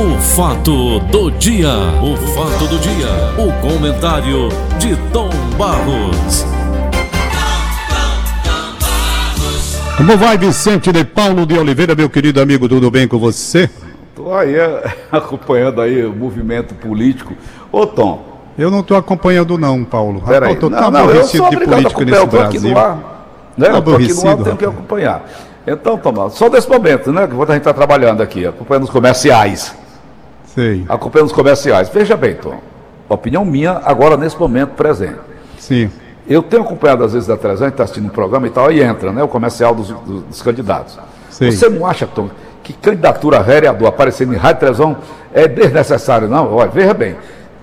O fato do dia, o fato do dia, o comentário de Tom Barros. Como vai, Vicente de Paulo de Oliveira, meu querido amigo, tudo bem com você? Estou aí é, acompanhando aí o movimento político. Ô Tom. Eu não estou acompanhando não, Paulo. Peraí, Estou não, não, eu sou de político nesse Brasil. Né? Eu tô aqui no ar, tenho que acompanhar. Então, Tom, só desse momento, né? Que a gente está trabalhando aqui, acompanhando os comerciais. Sei. Acompanhando os comerciais. Veja bem, Tom. Opinião minha agora nesse momento presente. Sim. Eu tenho acompanhado às vezes da televisão, está assistindo um programa e tal, aí entra, né? O comercial dos, dos, dos candidatos. Sim. Você não acha, Tom, que candidatura a vereador aparecendo em rádio e televisão é desnecessário, não? Olha, veja bem,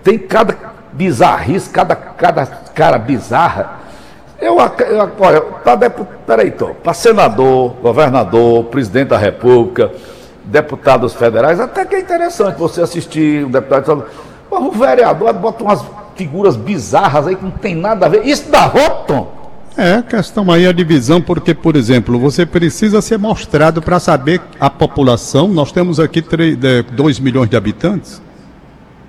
tem cada bizarrice, cada, cada cara bizarra. Eu, eu olha, tá peraí, Tom, para senador, governador, presidente da República, deputados federais, até que é interessante você assistir um deputado. O vereador bota umas figuras bizarras aí que não tem nada a ver. Isso dá voto, É, questão aí a divisão, porque, por exemplo, você precisa ser mostrado para saber a população. Nós temos aqui 2 milhões de habitantes.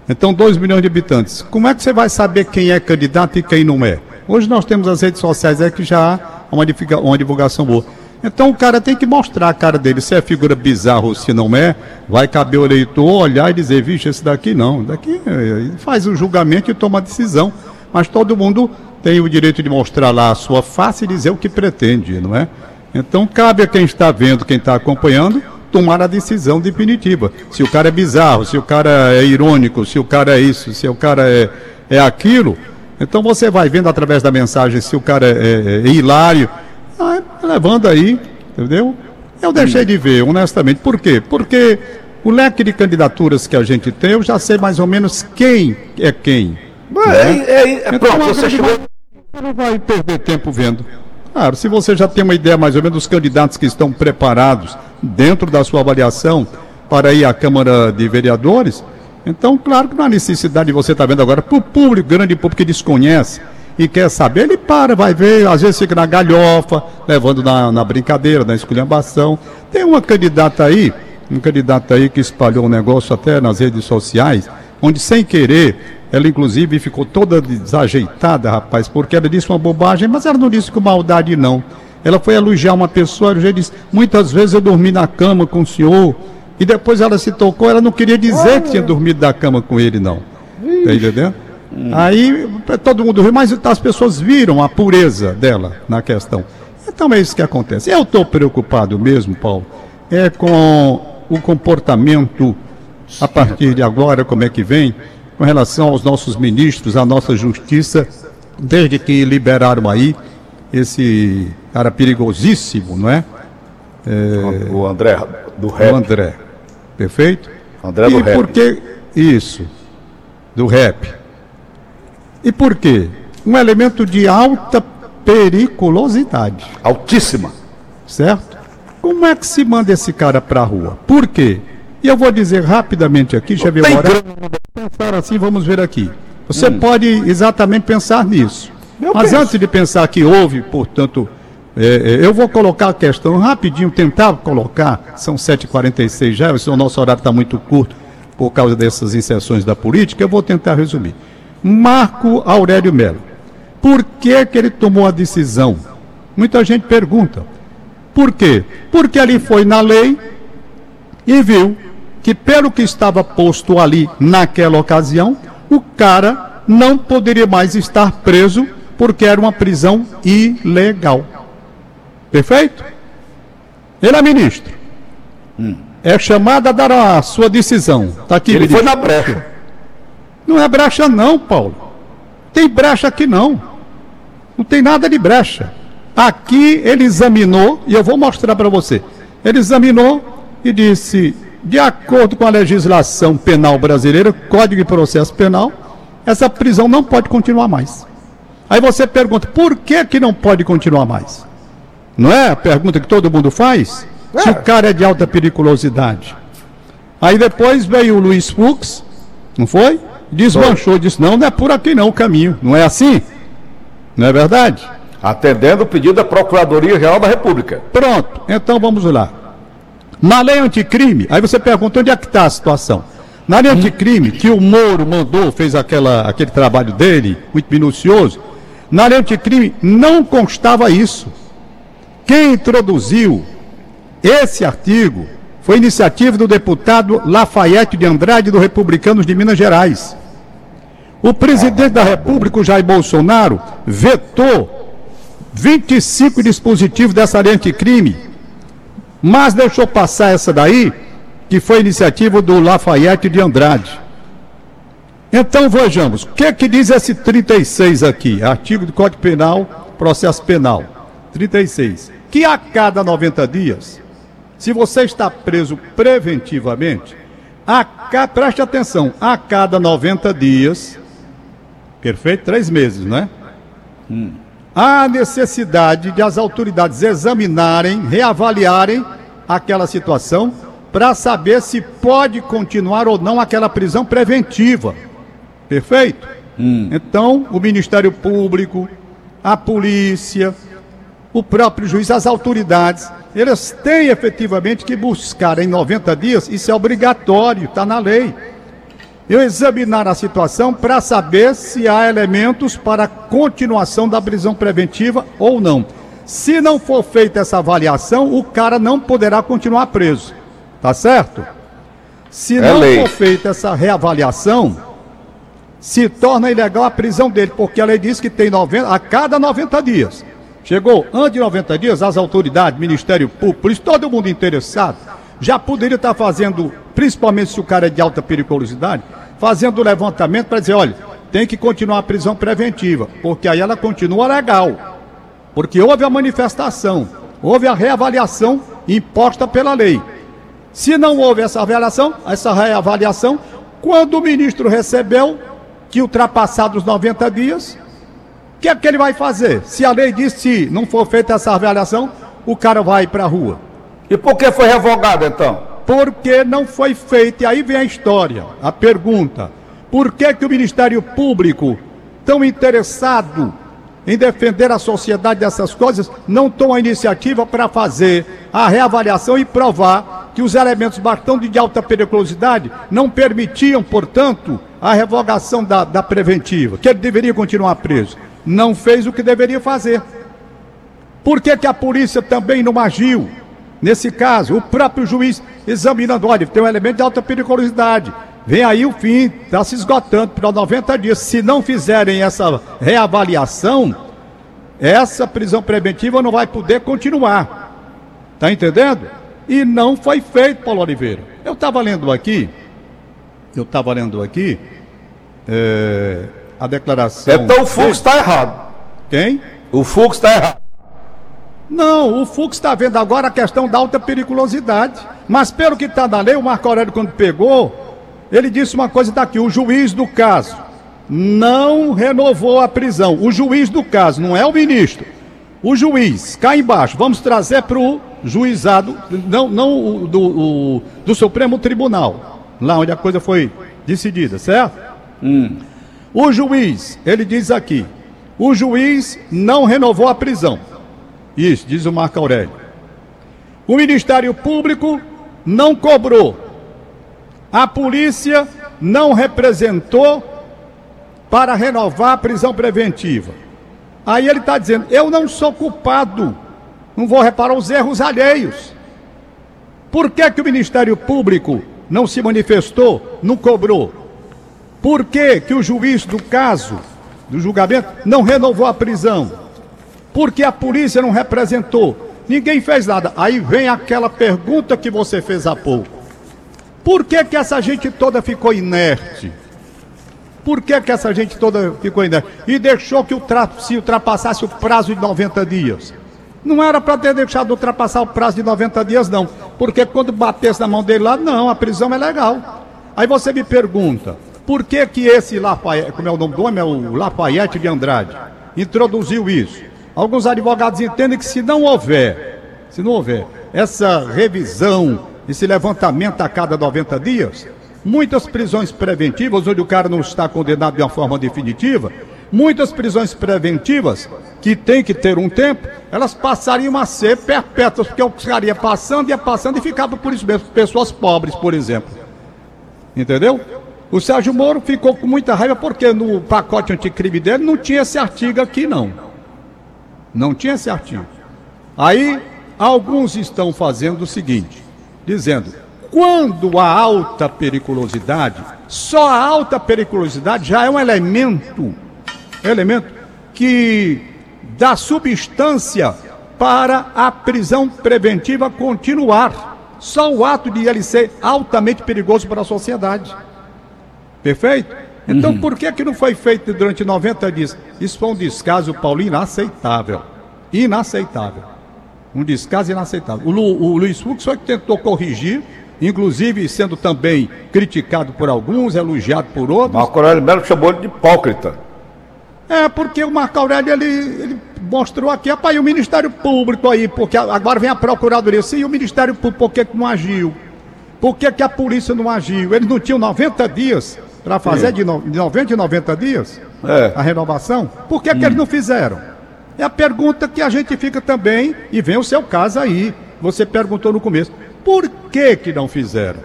Então, 2 milhões de habitantes. Como é que você vai saber quem é candidato e quem não é? Hoje nós temos as redes sociais é que já há uma divulgação boa. Então o cara tem que mostrar a cara dele. Se é figura bizarra ou se não é, vai caber o eleitor olhar e dizer, vixe, esse daqui não. Daqui eh, faz o julgamento e toma a decisão. Mas todo mundo tem o direito de mostrar lá a sua face e dizer o que pretende, não é? Então cabe a quem está vendo, quem está acompanhando, tomar a decisão definitiva. Se o cara é bizarro, se o cara é irônico, se o cara é isso, se o cara é, é aquilo. Então você vai vendo através da mensagem se o cara é, é, é hilário ah, levando aí, entendeu? Eu deixei de ver, honestamente. Por quê? Porque o leque de candidaturas que a gente tem, eu já sei mais ou menos quem é quem. É, é, é, é então, pronto, você chegou. Você não vai perder tempo vendo. Claro, se você já tem uma ideia mais ou menos dos candidatos que estão preparados dentro da sua avaliação para ir à Câmara de Vereadores, então, claro que não há necessidade de você estar vendo agora para o público, grande público que desconhece e quer saber, ele para, vai ver, às vezes fica na galhofa, levando na, na brincadeira, na esculhambação. Tem uma candidata aí, um candidato aí que espalhou um negócio até nas redes sociais, onde sem querer, ela inclusive ficou toda desajeitada, rapaz, porque ela disse uma bobagem, mas ela não disse com maldade, não. Ela foi elogiar uma pessoa, ela disse, muitas vezes eu dormi na cama com o senhor, e depois ela se tocou, ela não queria dizer que tinha dormido na cama com ele, não. Tá entendendo? Hum. Aí todo mundo viu, mas as pessoas viram a pureza dela na questão. Então é isso que acontece. Eu estou preocupado mesmo, Paulo, é com o comportamento a partir de agora, como é que vem, com relação aos nossos ministros, à nossa justiça, desde que liberaram aí esse cara perigosíssimo, não é? é o André do rap. O André, perfeito? André do e rap. por que isso? Do rap. E por quê? Um elemento de alta periculosidade. Altíssima. Certo? Como é que se manda esse cara para a rua? Por quê? E eu vou dizer rapidamente aqui, já viu hora. Pensar assim, vamos ver aqui. Você hum. pode exatamente pensar nisso. Eu Mas penso. antes de pensar que houve, portanto, é, é, eu vou colocar a questão rapidinho, tentar colocar, são 7h46 já, o nosso horário está muito curto por causa dessas inserções da política, eu vou tentar resumir. Marco Aurélio Melo. Por que, que ele tomou a decisão? Muita gente pergunta. Por quê? Porque ali foi na lei e viu que, pelo que estava posto ali naquela ocasião, o cara não poderia mais estar preso porque era uma prisão ilegal. Perfeito? Ele é ministro. Hum. É chamado a dar a sua decisão. Está aqui. Ele ministro. foi na brecha. Não é brecha não, Paulo. Tem brecha aqui não. Não tem nada de brecha. Aqui ele examinou, e eu vou mostrar para você. Ele examinou e disse, de acordo com a legislação penal brasileira, Código de Processo Penal, essa prisão não pode continuar mais. Aí você pergunta, por que que não pode continuar mais? Não é a pergunta que todo mundo faz? É. Se o cara é de alta periculosidade. Aí depois veio o Luiz Fux, não foi? Desmanchou, disse: não, não é por aqui não o caminho. Não é assim? Não é verdade? Atendendo o pedido da Procuradoria-Geral da República. Pronto, então vamos lá. Na lei anticrime, aí você pergunta onde é que está a situação. Na área anticrime, que o Moro mandou, fez aquela, aquele trabalho dele, muito minucioso, na área anticrime não constava isso. Quem introduziu esse artigo foi iniciativa do deputado Lafayette de Andrade, do Republicanos de Minas Gerais. O presidente da República, Jair Bolsonaro, vetou 25 dispositivos dessa lei anticrime, mas deixou passar essa daí que foi iniciativa do Lafayette de Andrade. Então vejamos, o que é que diz esse 36 aqui? Artigo do Código Penal, processo penal. 36. Que a cada 90 dias, se você está preso preventivamente, a, preste atenção, a cada 90 dias, perfeito? Três meses, né? Hum. Há necessidade de as autoridades examinarem, reavaliarem aquela situação para saber se pode continuar ou não aquela prisão preventiva. Perfeito? Hum. Então, o Ministério Público, a polícia, o próprio juiz, as autoridades, eles têm efetivamente que buscar em 90 dias, isso é obrigatório, está na lei. Eu examinar a situação para saber se há elementos para a continuação da prisão preventiva ou não. Se não for feita essa avaliação, o cara não poderá continuar preso. Tá certo? Se é não lei. for feita essa reavaliação, se torna ilegal a prisão dele, porque a lei diz que tem 90, a cada 90 dias. Chegou antes de 90 dias, as autoridades, Ministério Público, todo mundo interessado, já poderia estar fazendo, principalmente se o cara é de alta periculosidade, fazendo o levantamento para dizer, olha, tem que continuar a prisão preventiva, porque aí ela continua legal. Porque houve a manifestação, houve a reavaliação imposta pela lei. Se não houve essa avaliação, essa reavaliação, quando o ministro recebeu que ultrapassados 90 dias, o que é que ele vai fazer? Se a lei diz se não for feita essa avaliação, o cara vai para a rua. E por que foi revogado então? Porque não foi feito. E aí vem a história, a pergunta. Por que, que o Ministério Público, tão interessado em defender a sociedade dessas coisas, não toma iniciativa para fazer a reavaliação e provar que os elementos bastante de alta periculosidade não permitiam, portanto, a revogação da, da preventiva, que ele deveria continuar preso. Não fez o que deveria fazer. Por que, que a polícia também não agiu? Nesse caso, o próprio juiz examinando, olha, tem um elemento de alta periculosidade. Vem aí o fim, está se esgotando para 90 dias. Se não fizerem essa reavaliação, essa prisão preventiva não vai poder continuar. Está entendendo? E não foi feito, Paulo Oliveira. Eu estava lendo aqui, eu estava lendo aqui é, a declaração. Então o Fux está errado. Quem? O Fux está errado. Não, o Fux está vendo agora a questão da alta periculosidade. Mas pelo que está na lei, o Marco Aurélio, quando pegou, ele disse uma coisa daqui: o juiz do caso não renovou a prisão. O juiz do caso, não é o ministro. O juiz, cá embaixo, vamos trazer para o juizado, não, não do, o, do Supremo Tribunal, lá onde a coisa foi decidida, certo? Hum. O juiz, ele diz aqui, o juiz não renovou a prisão. Isso, diz o Marco Aurélio. O Ministério Público não cobrou. A polícia não representou para renovar a prisão preventiva. Aí ele está dizendo: eu não sou culpado não vou reparar os erros alheios. Por que, que o Ministério Público não se manifestou, não cobrou? Por que, que o juiz do caso, do julgamento, não renovou a prisão? Por que a polícia não representou? Ninguém fez nada. Aí vem aquela pergunta que você fez há pouco. Por que, que essa gente toda ficou inerte? Por que, que essa gente toda ficou inerte? E deixou que o se ultrapassasse o prazo de 90 dias? Não era para ter deixado ultrapassar o prazo de 90 dias, não. Porque quando batesse na mão dele lá, não, a prisão é legal. Aí você me pergunta, por que que esse Lafayette, como é o nome do homem, é o Lafayette de Andrade, introduziu isso? Alguns advogados entendem que se não houver, se não houver essa revisão, esse levantamento a cada 90 dias, muitas prisões preventivas, onde o cara não está condenado de uma forma definitiva, muitas prisões preventivas, que tem que ter um tempo, elas passariam a ser perpétuas, porque o cara ia passando, ia passando e ficava por isso mesmo, pessoas pobres, por exemplo. Entendeu? O Sérgio Moro ficou com muita raiva porque no pacote anticrime dele não tinha esse artigo aqui, não. Não tinha esse artigo. Aí, alguns estão fazendo o seguinte, dizendo, quando há alta periculosidade, só a alta periculosidade já é um elemento, elemento que dá substância para a prisão preventiva continuar. Só o ato de ele ser altamente perigoso para a sociedade. Perfeito? Então, uhum. por que, que não foi feito durante 90 dias? Isso foi um descaso, Paulo, inaceitável. Inaceitável. Um descaso inaceitável. O, Lu, o Luiz Fux foi que tentou corrigir, inclusive sendo também criticado por alguns, elogiado por outros. Marco Aurélio Melo chamou ele de hipócrita. É, porque o Marco Aurélio, ele, ele mostrou aqui, rapaz, e o Ministério Público aí, porque agora vem a Procuradoria, sim, o Ministério Público, por que, que não agiu? Por que, que a polícia não agiu? Eles não tinham 90 dias para fazer de, no, de 90 em 90 dias é. a renovação? Por que, hum. que eles hum. não fizeram? É a pergunta que a gente fica também, e vem o seu caso aí. Você perguntou no começo. Por que, que não fizeram?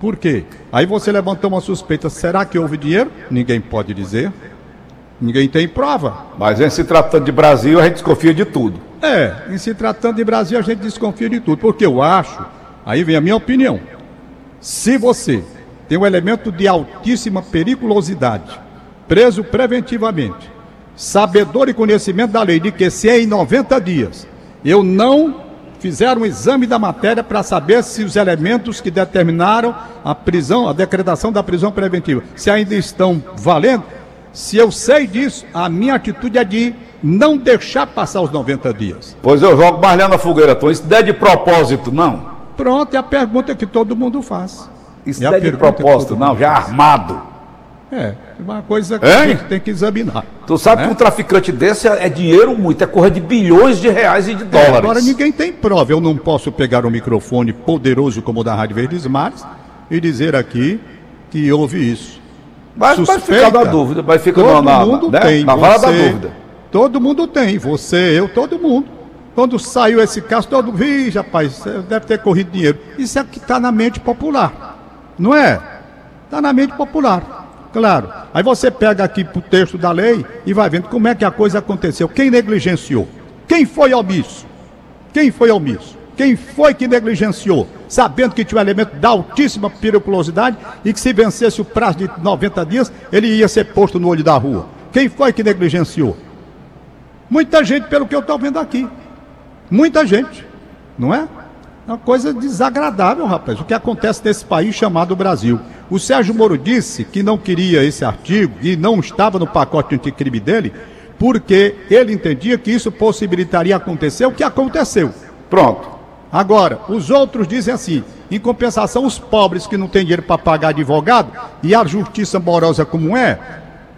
Por quê? Aí você levantou uma suspeita. Será que houve dinheiro? Ninguém pode dizer. Ninguém tem prova. Mas em se tratando de Brasil, a gente desconfia de tudo. É, em se tratando de Brasil, a gente desconfia de tudo. Porque eu acho, aí vem a minha opinião. Se você tem um elemento de altíssima periculosidade, preso preventivamente, sabedor e conhecimento da lei de que se é em 90 dias eu não fizer um exame da matéria para saber se os elementos que determinaram a prisão, a decretação da prisão preventiva, se ainda estão valendo, se eu sei disso, a minha atitude é de não deixar passar os 90 dias. Pois eu jogo mais na fogueira, Tom. Isso não é de propósito, não. Pronto, é a pergunta que todo mundo faz. Isso é, é de propósito, não, já armado. É, uma coisa que hein? a gente tem que examinar. Tu sabe né? que um traficante desse é, é dinheiro muito, é correr de bilhões de reais e de dólares. É, agora ninguém tem prova. Eu não posso pegar um microfone poderoso como o da Rádio Verdes Mares e dizer aqui que houve isso. Mas vai ficar na dúvida, vai ficar todo na, mundo né? tem, na você, da dúvida. Todo mundo tem, você, eu, todo mundo. Quando saiu esse caso, todo mundo, rapaz, deve ter corrido dinheiro. Isso é que está na mente popular. Não é? Está na mente popular. Claro. Aí você pega aqui o texto da lei e vai vendo como é que a coisa aconteceu. Quem negligenciou? Quem foi omisso? Quem foi omisso? Quem foi que negligenciou? Sabendo que tinha um elemento de altíssima periculosidade e que se vencesse o prazo de 90 dias, ele ia ser posto no olho da rua. Quem foi que negligenciou? Muita gente, pelo que eu estou vendo aqui. Muita gente. Não? É uma coisa desagradável, rapaz, o que acontece nesse país chamado Brasil. O Sérgio Moro disse que não queria esse artigo e não estava no pacote anticrime dele, porque ele entendia que isso possibilitaria acontecer o que aconteceu. Pronto. Agora, os outros dizem assim: em compensação, os pobres que não têm dinheiro para pagar advogado e a justiça morosa como é,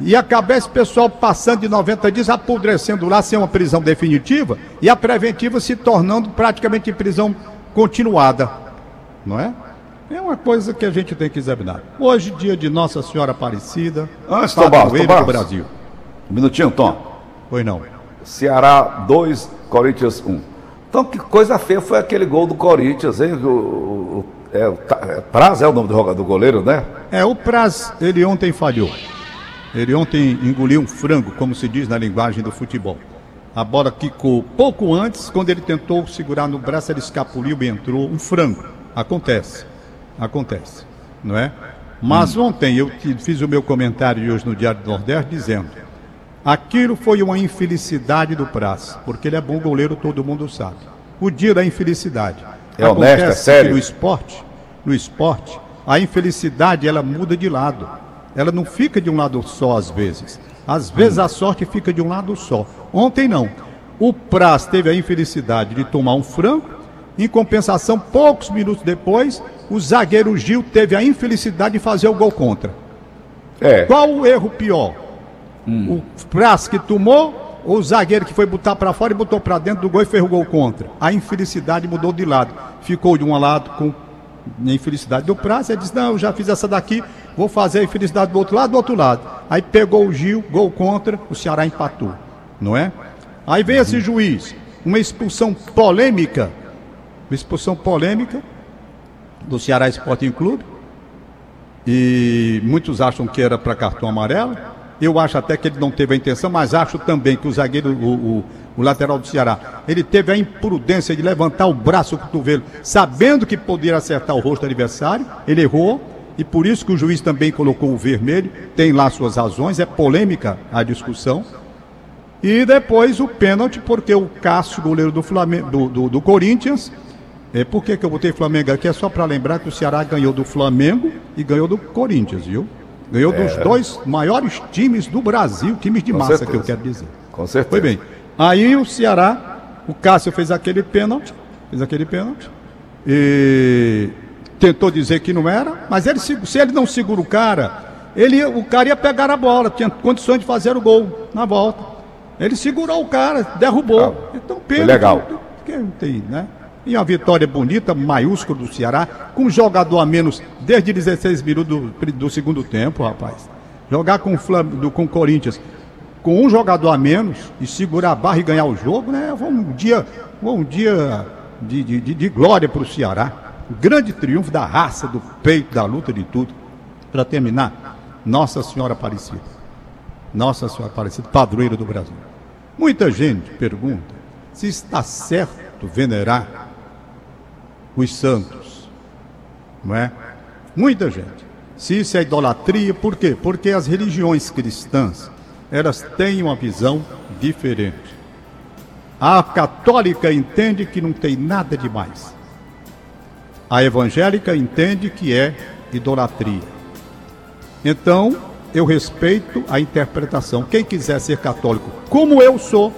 e acabar esse pessoal passando de 90 dias apodrecendo lá sem uma prisão definitiva e a preventiva se tornando praticamente prisão continuada, não é? É uma coisa que a gente tem que examinar. Hoje, dia de Nossa Senhora Aparecida, Antes, Tom Barros, Tom Barros. do Brasil. Um minutinho, Tom. Foi não. Ceará 2, Corinthians 1. Então, que coisa feia foi aquele gol do Corinthians, hein? O, o, é, o é, Praz é o nome do, do goleiro, né? É, o Praz, ele ontem falhou. Ele ontem engoliu um frango, como se diz na linguagem do futebol. A bola quicou pouco antes, quando ele tentou segurar no braço, ele escapuliu e entrou um frango. Acontece. Acontece. Não é? Mas hum. ontem eu fiz o meu comentário hoje no Diário do Nordeste dizendo: aquilo foi uma infelicidade do Praça, porque ele é bom goleiro, todo mundo sabe. O dia da infelicidade. É honesto, é sério. no esporte, no esporte, a infelicidade ela muda de lado. Ela não fica de um lado só às vezes. Às vezes a sorte fica de um lado só. Ontem não. O Praz teve a infelicidade de tomar um frango. Em compensação, poucos minutos depois, o zagueiro Gil teve a infelicidade de fazer o gol contra. É. Qual o erro pior? Hum. O Praz que tomou ou o zagueiro que foi botar para fora e botou para dentro do gol e fez o gol contra? A infelicidade mudou de lado. Ficou de um lado com a infelicidade do Praz. Ele disse: Não, eu já fiz essa daqui, vou fazer a infelicidade do outro lado, do outro lado. Aí pegou o Gil, gol contra, o Ceará empatou, não é? Aí vem esse juiz, uma expulsão polêmica, uma expulsão polêmica do Ceará Sporting Clube. e muitos acham que era para cartão amarelo. Eu acho até que ele não teve a intenção, mas acho também que o zagueiro, o, o, o lateral do Ceará, ele teve a imprudência de levantar o braço, o cotovelo, sabendo que poderia acertar o rosto do adversário. Ele errou e por isso que o juiz também colocou o vermelho. Tem lá suas razões, é polêmica a discussão. E depois o pênalti, porque o Cássio, goleiro do, Flamengo, do, do, do Corinthians, é, por que, que eu botei Flamengo aqui? É só para lembrar que o Ceará ganhou do Flamengo e ganhou do Corinthians, viu? Ganhou é. dos dois maiores times do Brasil, times de Com massa certeza. que eu quero dizer. Com certeza. Foi bem. Aí o Ceará, o Cássio fez aquele pênalti, fez aquele pênalti, e tentou dizer que não era, mas ele, se ele não segura o cara, ele, o cara ia pegar a bola, tinha condições de fazer o gol na volta. Ele segurou o cara, derrubou. Ah, então, pênalti. Legal. Que, tem, né? E uma vitória bonita, maiúscula do Ceará, com um jogador a menos desde 16 minutos do, do segundo tempo, rapaz. Jogar com o com Corinthians com um jogador a menos e segurar a barra e ganhar o jogo, né? Foi um dia, um dia de, de, de glória para o Ceará. Grande triunfo da raça, do peito, da luta, de tudo. Para terminar, Nossa Senhora Aparecida. Nossa Senhora Aparecida, padroeira do Brasil. Muita gente pergunta se está certo venerar os santos. Não é? Muita gente. Se isso é idolatria, por quê? Porque as religiões cristãs, elas têm uma visão diferente. A católica entende que não tem nada demais. A evangélica entende que é idolatria. Então, eu respeito a interpretação. Quem quiser ser católico, como eu sou,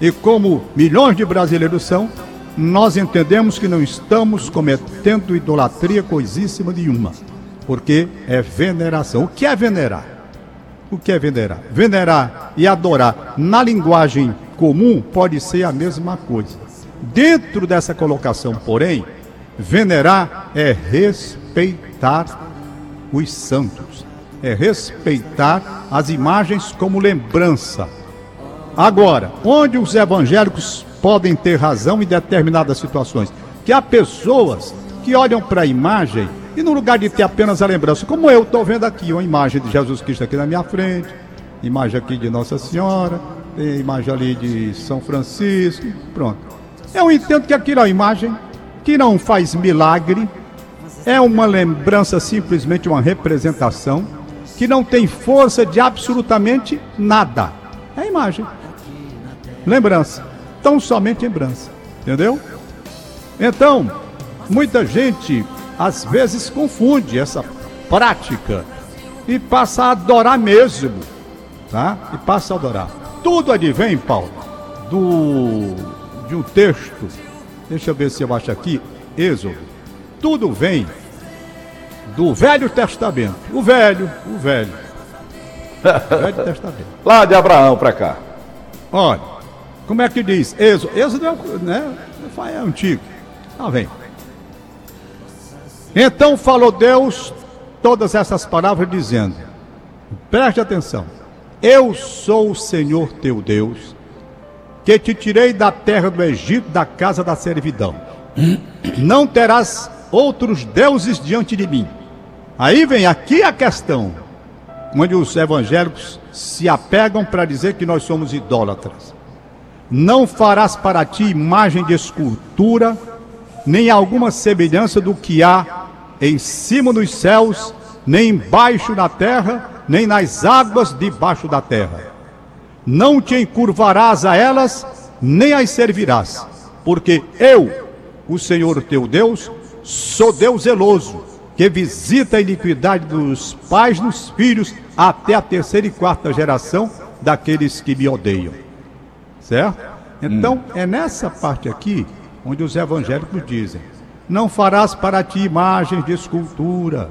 e como milhões de brasileiros são, nós entendemos que não estamos cometendo idolatria coisíssima nenhuma, porque é veneração. O que é venerar? O que é venerar? Venerar e adorar na linguagem comum pode ser a mesma coisa. Dentro dessa colocação, porém, venerar é respeitar os santos, é respeitar as imagens como lembrança. Agora, onde os evangélicos podem ter razão em determinadas situações. Que há pessoas que olham para a imagem e no lugar de ter apenas a lembrança, como eu estou vendo aqui, uma imagem de Jesus Cristo aqui na minha frente, imagem aqui de Nossa Senhora, tem imagem ali de São Francisco, pronto. Eu entendo que aquilo é uma imagem que não faz milagre, é uma lembrança, simplesmente uma representação, que não tem força de absolutamente nada. É imagem. Lembrança tão somente lembrança. Entendeu? Então, muita gente às vezes confunde essa prática e passa a adorar mesmo, tá? E passa a adorar. Tudo advém, Paulo, do de um texto. Deixa eu ver se eu acho aqui, Êxodo. Tudo vem do Velho Testamento. O velho, o velho. O velho Testamento. Lá de Abraão para cá. Olha, como é que diz? Êxodo. Êxodo é, né, é antigo. Ah, vem. Então falou Deus todas essas palavras dizendo: Preste atenção. Eu sou o Senhor teu Deus, que te tirei da terra do Egito, da casa da servidão. Não terás outros deuses diante de mim. Aí vem aqui a questão, onde os evangélicos se apegam para dizer que nós somos idólatras. Não farás para ti imagem de escultura, nem alguma semelhança do que há em cima dos céus, nem embaixo da terra, nem nas águas debaixo da terra. Não te encurvarás a elas, nem as servirás, porque eu, o Senhor teu Deus, sou Deus zeloso, que visita a iniquidade dos pais nos filhos até a terceira e quarta geração daqueles que me odeiam. Certo? Então, hum. é nessa parte aqui onde os evangélicos dizem: Não farás para ti imagens de escultura,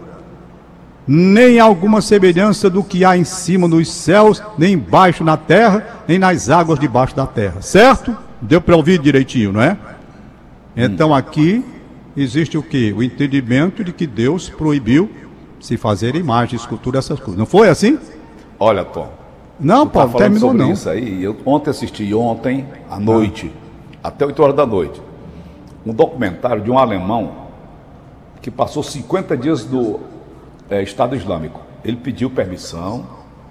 nem alguma semelhança do que há em cima nos céus, nem embaixo na terra, nem nas águas debaixo da terra. Certo? Deu para ouvir direitinho, não é? Então aqui existe o que? O entendimento de que Deus proibiu se fazer imagem, escultura, essas coisas. Não foi assim? Olha, Tom, não, Paulo, tá terminou não. Isso aí, eu ontem assisti, ontem à noite, ah. até 8 horas da noite, um documentário de um alemão que passou 50 dias do é, Estado Islâmico. Ele pediu permissão,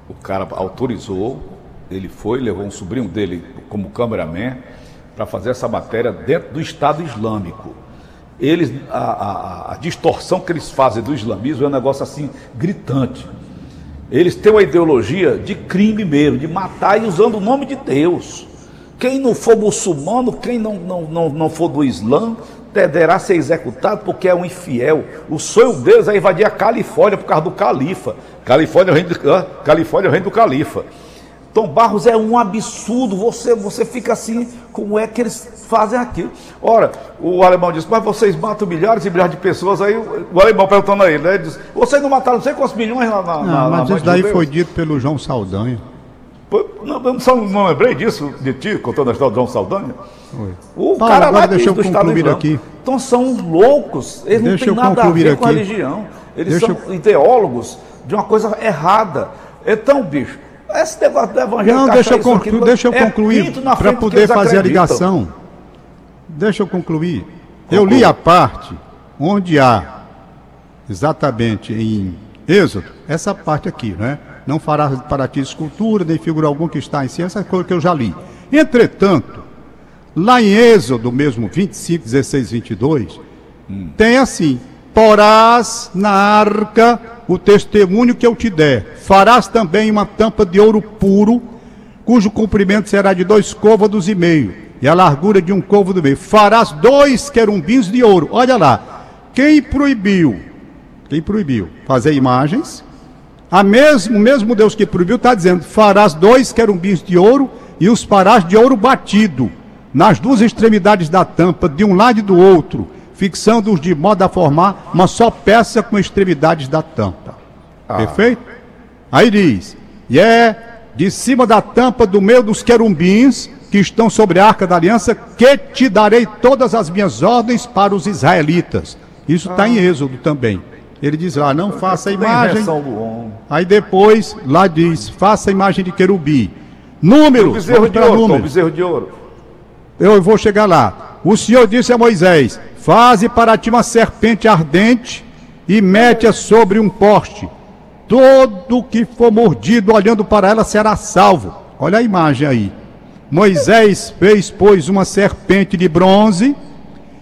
o cara autorizou, ele foi, levou um sobrinho dele como cameraman para fazer essa matéria dentro do Estado Islâmico. Eles, a, a, a, distorção que eles fazem do islamismo é um negócio assim gritante. Eles têm uma ideologia de crime mesmo, de matar e usando o nome de Deus. Quem não for muçulmano, quem não, não, não, não for do Islã, deverá ser executado porque é um infiel. O sonho deles é invadir a Califórnia por causa do califa. Califórnia é o reino do, Califórnia é o reino do califa. Tom Barros é um absurdo. Você, você fica assim, como é que eles fazem aquilo? Ora, o alemão disse, mas vocês matam milhares e milhares de pessoas. Aí o alemão perguntando a ele, né? Ele diz, vocês não mataram não sei quantos milhões na. na, não, mas isso daí foi dito pelo João Saldanha. Não, não, não lembrei disso de ti, contando a história do João Saldanha. Oi. O Paulo, cara lá deixa eu concluir aqui. Então são loucos, eles deixa não têm nada a ver aqui. com a religião. Eles deixa são eu... ideólogos de uma coisa errada. Então, bicho, esse negócio do evangelho. Não, deixa eu, conclu... deixa eu é concluir para poder fazer a ligação. Deixa eu concluir. Conclui. Eu li a parte onde há, exatamente em Êxodo, essa parte aqui, né? Não fará para ti escultura, nem figura algum que está em si, essa coisa que eu já li. Entretanto, lá em Êxodo mesmo, 25, 16, 22, hum. tem assim: porás na arca o testemunho que eu te der. Farás também uma tampa de ouro puro, cujo comprimento será de dois côvados e meio, e a largura de um côvado e meio. Farás dois querumbins de ouro. Olha lá. Quem proibiu? Quem proibiu? Fazer imagens. A mesmo, o mesmo Deus que proibiu está dizendo: farás dois querumbins de ouro e os farás de ouro batido nas duas extremidades da tampa, de um lado e do outro fixando-os de modo a formar uma só peça com extremidades da tampa. Ah. Perfeito? Aí diz: e é de cima da tampa do meio dos querumbins que estão sobre a arca da aliança que te darei todas as minhas ordens para os israelitas. Isso está ah. em Êxodo também. Ele diz lá, não faça a imagem. Aí depois, lá diz, faça a imagem de querubim. Números. Bezerro de ouro, bezerro de ouro. Eu vou chegar lá. O Senhor disse a Moisés: Faze para ti uma serpente ardente e mete-a sobre um poste. Todo que for mordido olhando para ela será salvo. Olha a imagem aí. Moisés fez, pois, uma serpente de bronze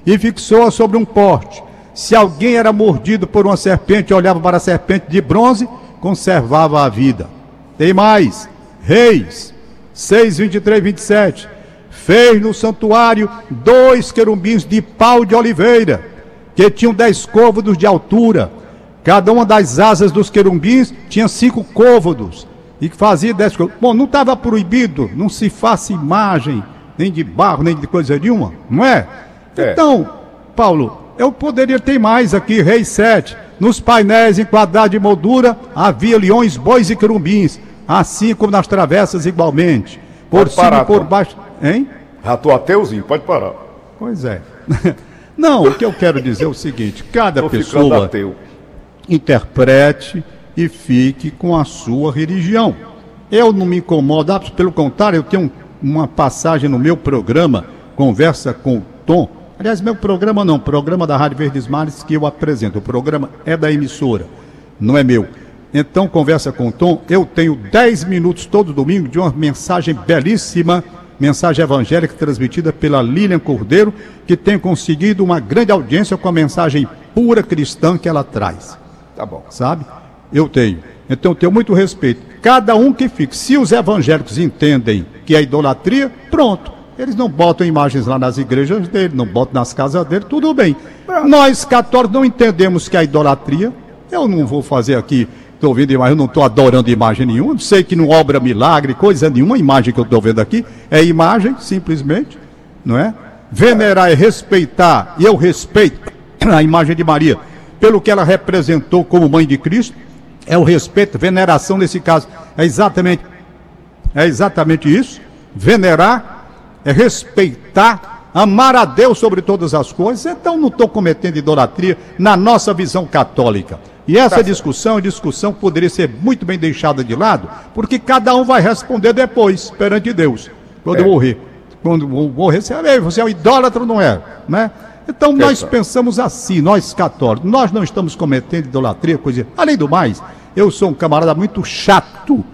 e fixou-a sobre um poste. Se alguém era mordido por uma serpente e olhava para a serpente de bronze, conservava a vida. Tem mais. Reis 6, 23, 27 fez no santuário dois querumbins de pau de oliveira, que tinham dez côvados de altura. Cada uma das asas dos querumbins tinha cinco côvados e que fazia dez côvados. Bom, não estava proibido, não se faça imagem, nem de barro, nem de coisa nenhuma, não é? é? Então, Paulo, eu poderia ter mais aqui, Rei 7. Nos painéis enquadrados de moldura havia leões, bois e querumbins, assim como nas travessas igualmente. Por cima e por baixo. Hein? Tô ateuzinho, pode parar. Pois é. Não, o que eu quero dizer é o seguinte: cada tô pessoa interprete e fique com a sua religião. Eu não me incomodo, ah, pelo contrário, eu tenho uma passagem no meu programa, Conversa com o Tom. Aliás, meu programa não, programa da Rádio Verdes Mares que eu apresento. O programa é da emissora, não é meu. Então, Conversa com o Tom, eu tenho 10 minutos todo domingo de uma mensagem belíssima mensagem evangélica transmitida pela Lilian Cordeiro, que tem conseguido uma grande audiência com a mensagem pura cristã que ela traz. Tá bom. Sabe? Eu tenho. Então eu tenho muito respeito. Cada um que fique. Se os evangélicos entendem que é idolatria, pronto. Eles não botam imagens lá nas igrejas dele, não botam nas casas dele, tudo bem. Nós católicos não entendemos que é idolatria. Eu não vou fazer aqui estou vendo imagem, eu não estou adorando imagem nenhuma, sei que não obra milagre, coisa nenhuma, imagem que eu estou vendo aqui é imagem, simplesmente, não é? Venerar e respeitar, e eu respeito a imagem de Maria, pelo que ela representou como mãe de Cristo, é o respeito, veneração nesse caso, é exatamente, é exatamente isso, venerar, é respeitar, amar a Deus sobre todas as coisas, então não estou cometendo idolatria na nossa visão católica. E essa tá discussão, discussão poderia ser muito bem deixada de lado, porque cada um vai responder depois, perante Deus, quando é. morrer. Quando morrer, você, é, você é um idólatra ou não é? Né? Então nós pensamos assim, nós católicos, nós não estamos cometendo idolatria, coisa. Além do mais, eu sou um camarada muito chato,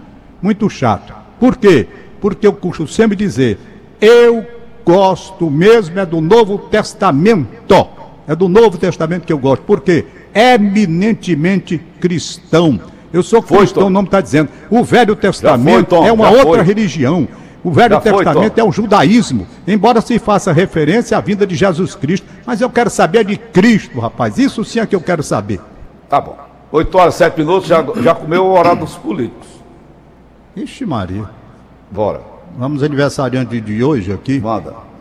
muito chato. Por quê? Porque eu costumo sempre dizer, eu gosto mesmo é do Novo Testamento. É do Novo Testamento que eu gosto. Por quê? Eminentemente cristão. Eu sou cristão, o nome está dizendo. O Velho Testamento foi, é uma outra foi. religião. O Velho Já Testamento foi, é o judaísmo, embora se faça referência à vinda de Jesus Cristo. Mas eu quero saber de Cristo, rapaz. Isso sim é que eu quero saber. Tá bom. 8 horas, 7 minutos, já, já comeu o horário dos políticos. Ixi, Maria. Bora. Vamos aniversariante de hoje aqui. Manda.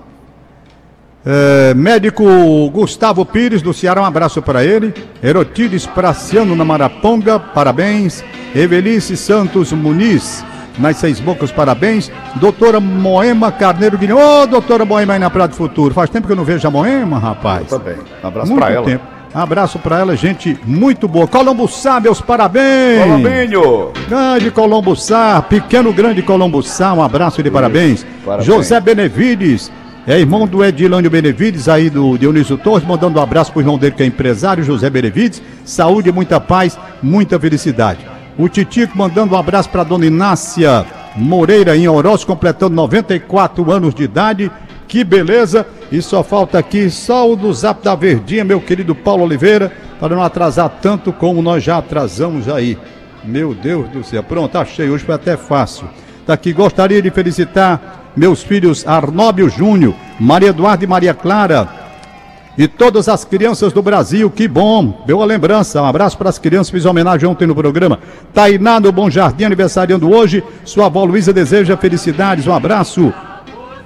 É, médico Gustavo Pires do Ceará, um abraço para ele. Erotides Praciano na Maraponga, parabéns. Evelice Santos Muniz, nas Seis Bocas, parabéns. Doutora Moema Carneiro Guilherme. Ô, oh, doutora Moema aí na Praia do Futuro. Faz tempo que eu não vejo a Moema, rapaz. Eu também. Um abraço para ela. Tempo. Abraço para ela, gente muito boa. Colombo Sá, meus parabéns. Colombinho. Grande Colombo Sá, pequeno grande Colombo Sá, um abraço de parabéns. parabéns. José Benevides, é irmão do Edilânio Benevides, aí do Dionísio Torres, mandando um abraço pro irmão dele que é empresário, José Benevides. Saúde, muita paz, muita felicidade. O Titico mandando um abraço para dona Inácia Moreira em Oroz, completando 94 anos de idade. Que beleza! E só falta aqui só o do zap da Verdinha, meu querido Paulo Oliveira, para não atrasar tanto como nós já atrasamos aí. Meu Deus do céu. Pronto, achei. Hoje foi até fácil. Daqui tá gostaria de felicitar meus filhos Arnóbio Júnior, Maria Eduarda e Maria Clara. E todas as crianças do Brasil, que bom! Deu a lembrança. Um abraço para as crianças, fiz homenagem ontem no programa. Tainá do Bom Jardim, aniversariando hoje. Sua avó Luísa deseja felicidades. Um abraço.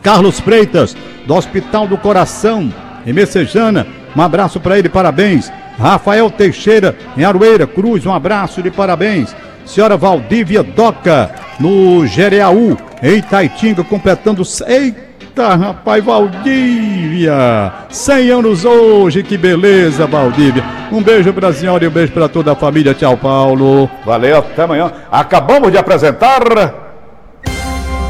Carlos Freitas, do Hospital do Coração, em Messejana. Um abraço para ele, parabéns. Rafael Teixeira, em Aroeira Cruz, um abraço de parabéns. Senhora Valdívia Doca, no Jereaú, em Itaitinga, completando. Eita, rapaz, Valdívia! 100 anos hoje, que beleza, Valdívia. Um beijo para a senhora e um beijo para toda a família. Tchau, Paulo. Valeu, até amanhã. Acabamos de apresentar.